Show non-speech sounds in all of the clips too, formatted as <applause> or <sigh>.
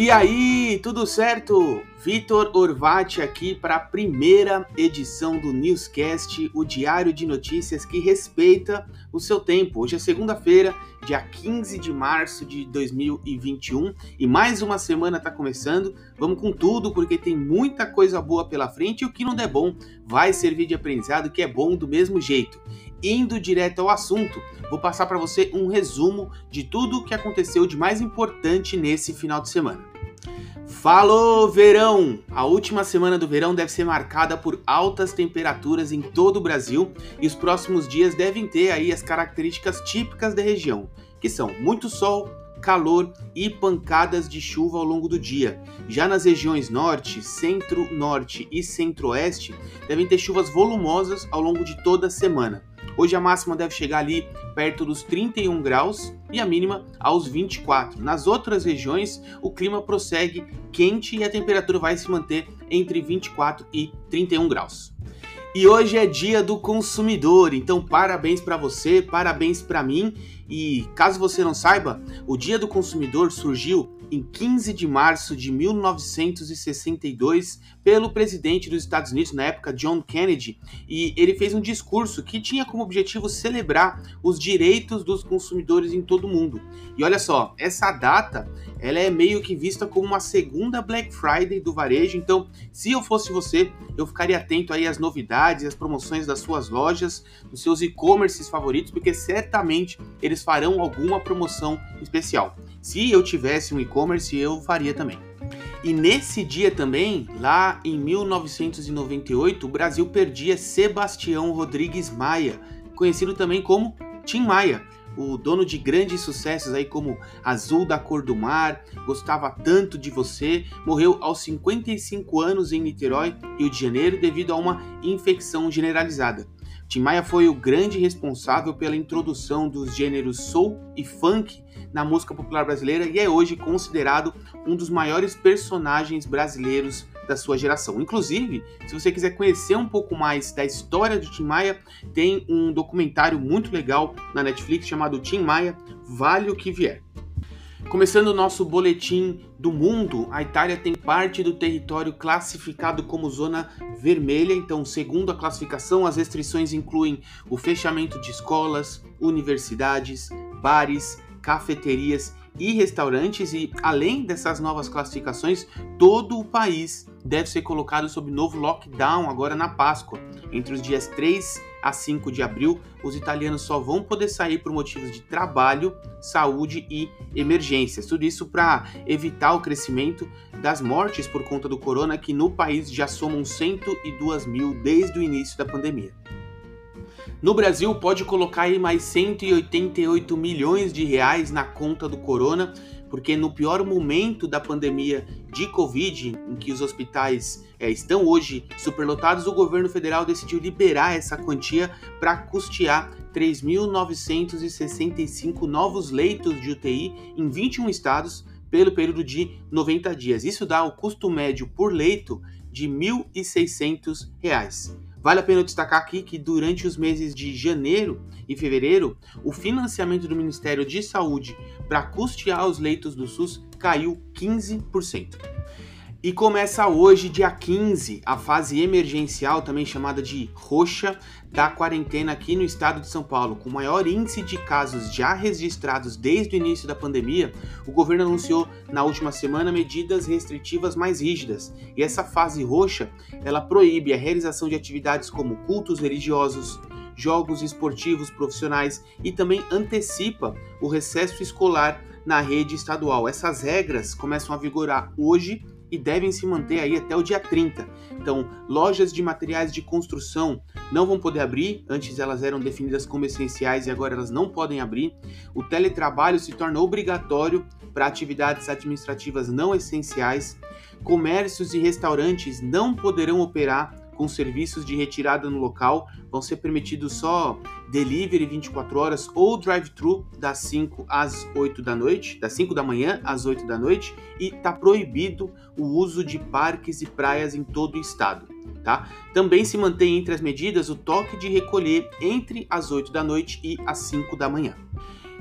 E aí, tudo certo? Vitor Orvati aqui para a primeira edição do Newscast, o diário de notícias que respeita o seu tempo. Hoje é segunda-feira, dia 15 de março de 2021 e mais uma semana está começando. Vamos com tudo porque tem muita coisa boa pela frente e o que não der bom vai servir de aprendizado que é bom do mesmo jeito. Indo direto ao assunto, vou passar para você um resumo de tudo o que aconteceu de mais importante nesse final de semana. Falou verão! A última semana do verão deve ser marcada por altas temperaturas em todo o Brasil e os próximos dias devem ter aí as características típicas da região, que são muito sol, calor e pancadas de chuva ao longo do dia. Já nas regiões norte, centro-norte e centro-oeste, devem ter chuvas volumosas ao longo de toda a semana. Hoje a máxima deve chegar ali perto dos 31 graus e a mínima aos 24. Nas outras regiões, o clima prossegue quente e a temperatura vai se manter entre 24 e 31 graus. E hoje é dia do consumidor, então parabéns para você, parabéns para mim. E caso você não saiba, o Dia do Consumidor surgiu em 15 de março de 1962 pelo presidente dos Estados Unidos na época, John Kennedy, e ele fez um discurso que tinha como objetivo celebrar os direitos dos consumidores em todo o mundo. E olha só, essa data ela é meio que vista como uma segunda Black Friday do varejo, então se eu fosse você, eu ficaria atento aí às novidades, às promoções das suas lojas, dos seus e-commerces favoritos, porque certamente eles farão alguma promoção especial. Se eu tivesse um e-commerce, eu faria também. E nesse dia também, lá em 1998, o Brasil perdia Sebastião Rodrigues Maia, conhecido também como Tim Maia, o dono de grandes sucessos aí como Azul da Cor do Mar, Gostava Tanto de Você, morreu aos 55 anos em Niterói, Rio de Janeiro, devido a uma infecção generalizada. Tim Maia foi o grande responsável pela introdução dos gêneros soul e funk na música popular brasileira e é hoje considerado um dos maiores personagens brasileiros da sua geração. Inclusive, se você quiser conhecer um pouco mais da história do Tim Maia, tem um documentário muito legal na Netflix chamado Tim Maia Vale o que Vier. Começando o nosso boletim do mundo, a Itália tem parte do território classificado como zona vermelha. Então, segundo a classificação, as restrições incluem o fechamento de escolas, universidades, bares, cafeterias e restaurantes. E além dessas novas classificações, todo o país deve ser colocado sob novo lockdown agora na Páscoa. Entre os dias 3 a 5 de abril, os italianos só vão poder sair por motivos de trabalho, saúde e emergências. Tudo isso para evitar o crescimento das mortes por conta do corona, que no país já somam 102 mil desde o início da pandemia. No Brasil, pode colocar aí mais 188 milhões de reais na conta do corona porque no pior momento da pandemia de Covid, em que os hospitais é, estão hoje superlotados, o governo federal decidiu liberar essa quantia para custear 3.965 novos leitos de UTI em 21 estados pelo período de 90 dias. Isso dá o custo médio por leito de R$ 1.600. Vale a pena destacar aqui que durante os meses de janeiro e fevereiro, o financiamento do Ministério de Saúde para custear os leitos do SUS caiu 15%. E começa hoje, dia 15, a fase emergencial, também chamada de roxa, da quarentena aqui no estado de São Paulo. Com o maior índice de casos já registrados desde o início da pandemia, o governo anunciou na última semana medidas restritivas mais rígidas. E essa fase roxa, ela proíbe a realização de atividades como cultos religiosos, jogos esportivos profissionais e também antecipa o recesso escolar na rede estadual. Essas regras começam a vigorar hoje e devem se manter aí até o dia 30. Então, lojas de materiais de construção não vão poder abrir, antes elas eram definidas como essenciais e agora elas não podem abrir. O teletrabalho se torna obrigatório para atividades administrativas não essenciais. Comércios e restaurantes não poderão operar com serviços de retirada no local, vão ser permitidos só delivery 24 horas ou drive-thru das 5 às 8 da noite, das 5 da manhã às 8 da noite, e está proibido o uso de parques e praias em todo o estado. Tá? Também se mantém entre as medidas o toque de recolher entre as 8 da noite e as 5 da manhã.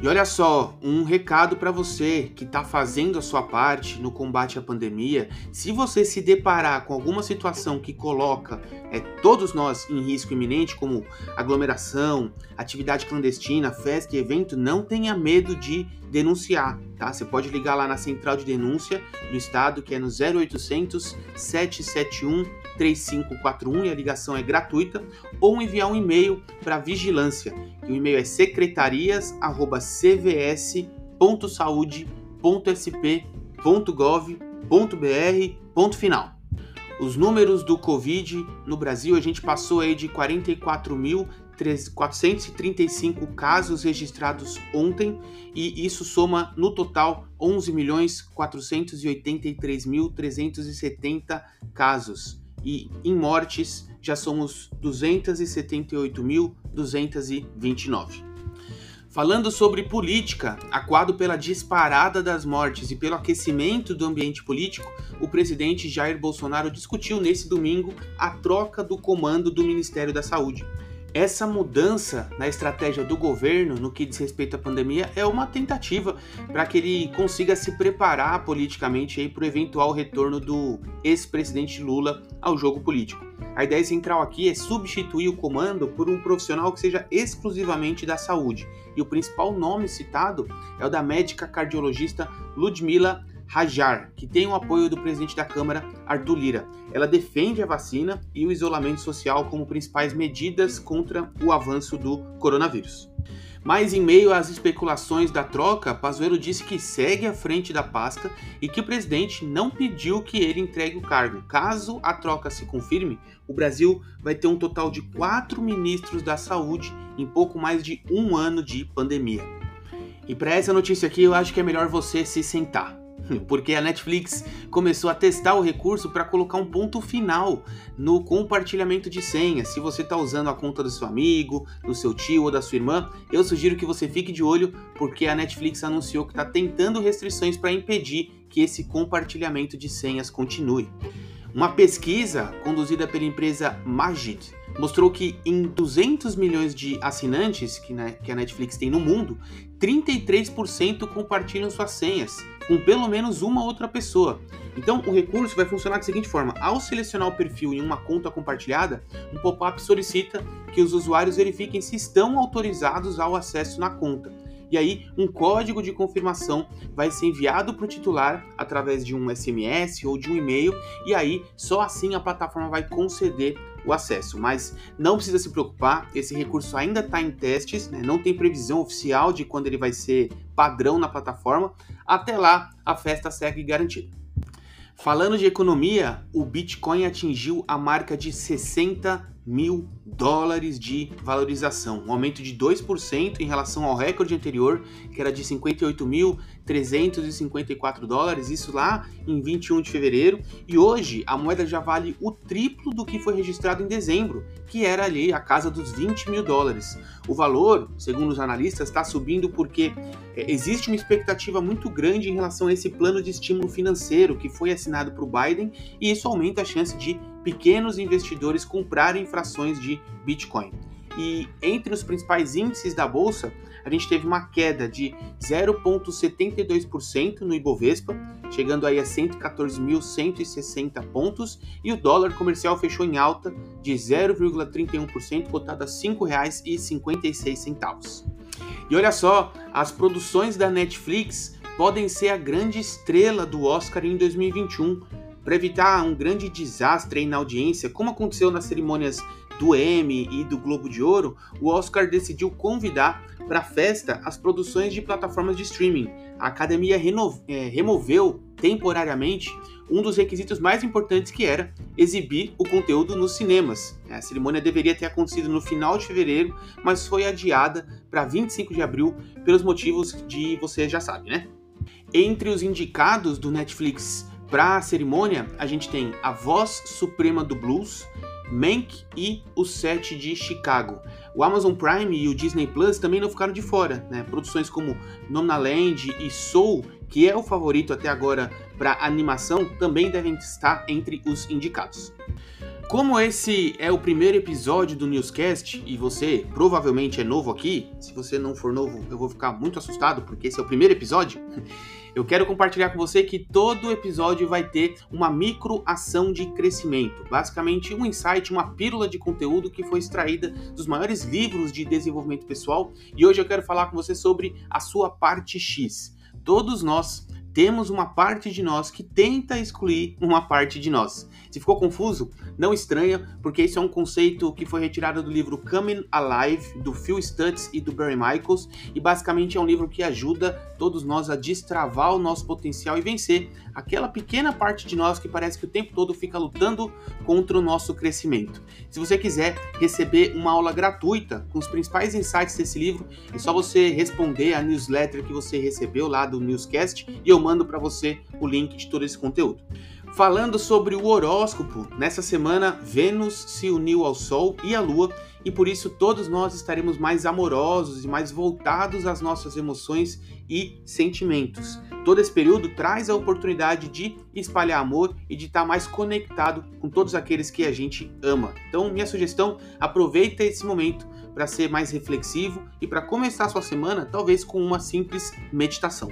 E olha só, um recado para você que está fazendo a sua parte no combate à pandemia. Se você se deparar com alguma situação que coloca é, todos nós em risco iminente, como aglomeração, atividade clandestina, festa e evento, não tenha medo de denunciar, tá? Você pode ligar lá na central de denúncia do estado, que é no 0800 771 3541 e a ligação é gratuita, ou enviar um e-mail para vigilância. o e-mail é secretarias@cvs.saude.sp.gov.br. final. Os números do Covid no Brasil, a gente passou aí de 44.435 casos registrados ontem e isso soma no total 11.483.370 casos e em mortes já somos 278.229. Falando sobre política, aquado pela disparada das mortes e pelo aquecimento do ambiente político, o presidente Jair Bolsonaro discutiu nesse domingo a troca do comando do Ministério da Saúde. Essa mudança na estratégia do governo no que diz respeito à pandemia é uma tentativa para que ele consiga se preparar politicamente para o eventual retorno do ex-presidente Lula ao jogo político. A ideia central aqui é substituir o comando por um profissional que seja exclusivamente da saúde. E o principal nome citado é o da médica cardiologista Ludmila Rajar, que tem o apoio do presidente da Câmara, Arthur Lira. Ela defende a vacina e o isolamento social como principais medidas contra o avanço do coronavírus. Mas em meio às especulações da troca, Pazuello disse que segue à frente da pasta e que o presidente não pediu que ele entregue o cargo. Caso a troca se confirme, o Brasil vai ter um total de quatro ministros da saúde em pouco mais de um ano de pandemia. E para essa notícia aqui, eu acho que é melhor você se sentar. Porque a Netflix começou a testar o recurso para colocar um ponto final no compartilhamento de senhas. Se você está usando a conta do seu amigo, do seu tio ou da sua irmã, eu sugiro que você fique de olho, porque a Netflix anunciou que está tentando restrições para impedir que esse compartilhamento de senhas continue. Uma pesquisa conduzida pela empresa Magid mostrou que em 200 milhões de assinantes que, né, que a Netflix tem no mundo, 33% compartilham suas senhas com pelo menos uma outra pessoa. Então, o recurso vai funcionar da seguinte forma: ao selecionar o perfil em uma conta compartilhada, um pop-up solicita que os usuários verifiquem se estão autorizados ao acesso na conta. E aí, um código de confirmação vai ser enviado para o titular através de um SMS ou de um e-mail, e aí só assim a plataforma vai conceder o acesso. Mas não precisa se preocupar, esse recurso ainda está em testes, né? não tem previsão oficial de quando ele vai ser padrão na plataforma. Até lá, a festa segue garantida. Falando de economia, o Bitcoin atingiu a marca de 60 mil dólares de valorização, um aumento de 2% em relação ao recorde anterior, que era de 58.354 dólares, isso lá em 21 de fevereiro, e hoje a moeda já vale o triplo do que foi registrado em dezembro, que era ali a casa dos 20 mil dólares. O valor, segundo os analistas, está subindo porque é, existe uma expectativa muito grande em relação a esse plano de estímulo financeiro que foi assinado por Biden, e isso aumenta a chance de pequenos investidores comprarem frações de Bitcoin. E entre os principais índices da bolsa, a gente teve uma queda de 0,72% no Ibovespa, chegando aí a 114.160 pontos, e o dólar comercial fechou em alta de 0,31%, cotado a R$ 5,56. E olha só, as produções da Netflix podem ser a grande estrela do Oscar em 2021, para evitar um grande desastre na audiência, como aconteceu nas cerimônias do Emmy e do Globo de Ouro, o Oscar decidiu convidar para a festa as produções de plataformas de streaming. A academia é, removeu temporariamente um dos requisitos mais importantes que era exibir o conteúdo nos cinemas. A cerimônia deveria ter acontecido no final de fevereiro, mas foi adiada para 25 de abril pelos motivos de você já sabe, né? Entre os indicados do Netflix para a cerimônia, a gente tem a voz suprema do blues, Mank e o set de Chicago. O Amazon Prime e o Disney Plus também não ficaram de fora, né? Produções como Nomaland e Soul, que é o favorito até agora para animação, também devem estar entre os indicados. Como esse é o primeiro episódio do Newscast e você provavelmente é novo aqui, se você não for novo, eu vou ficar muito assustado porque esse é o primeiro episódio. <laughs> Eu quero compartilhar com você que todo episódio vai ter uma micro ação de crescimento, basicamente um insight, uma pílula de conteúdo que foi extraída dos maiores livros de desenvolvimento pessoal. E hoje eu quero falar com você sobre a sua parte X. Todos nós temos uma parte de nós que tenta excluir uma parte de nós. Se ficou confuso, não estranha, porque esse é um conceito que foi retirado do livro Coming Alive, do Phil Stutz e do Barry Michaels, e basicamente é um livro que ajuda todos nós a destravar o nosso potencial e vencer aquela pequena parte de nós que parece que o tempo todo fica lutando contra o nosso crescimento. Se você quiser receber uma aula gratuita com os principais insights desse livro, é só você responder a newsletter que você recebeu lá do Newscast e eu mando para você o link de todo esse conteúdo. Falando sobre o horóscopo, nessa semana Vênus se uniu ao Sol e à Lua e por isso todos nós estaremos mais amorosos e mais voltados às nossas emoções e sentimentos. Todo esse período traz a oportunidade de espalhar amor e de estar mais conectado com todos aqueles que a gente ama. Então, minha sugestão, aproveita esse momento para ser mais reflexivo e para começar sua semana, talvez com uma simples meditação.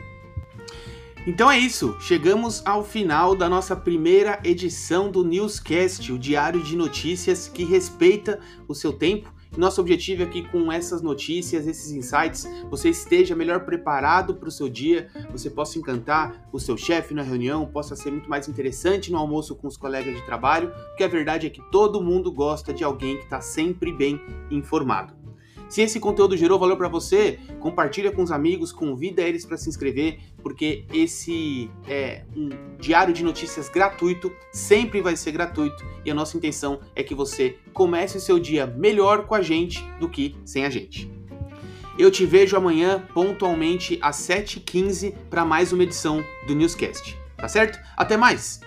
Então é isso, chegamos ao final da nossa primeira edição do Newscast, o diário de notícias que respeita o seu tempo. Nosso objetivo aqui com essas notícias, esses insights, você esteja melhor preparado para o seu dia, você possa encantar o seu chefe na reunião, possa ser muito mais interessante no almoço com os colegas de trabalho, porque a verdade é que todo mundo gosta de alguém que está sempre bem informado. Se esse conteúdo gerou valor para você, compartilha com os amigos, convida eles para se inscrever, porque esse é um diário de notícias gratuito, sempre vai ser gratuito, e a nossa intenção é que você comece o seu dia melhor com a gente do que sem a gente. Eu te vejo amanhã pontualmente às 7h15 para mais uma edição do Newscast. Tá certo? Até mais!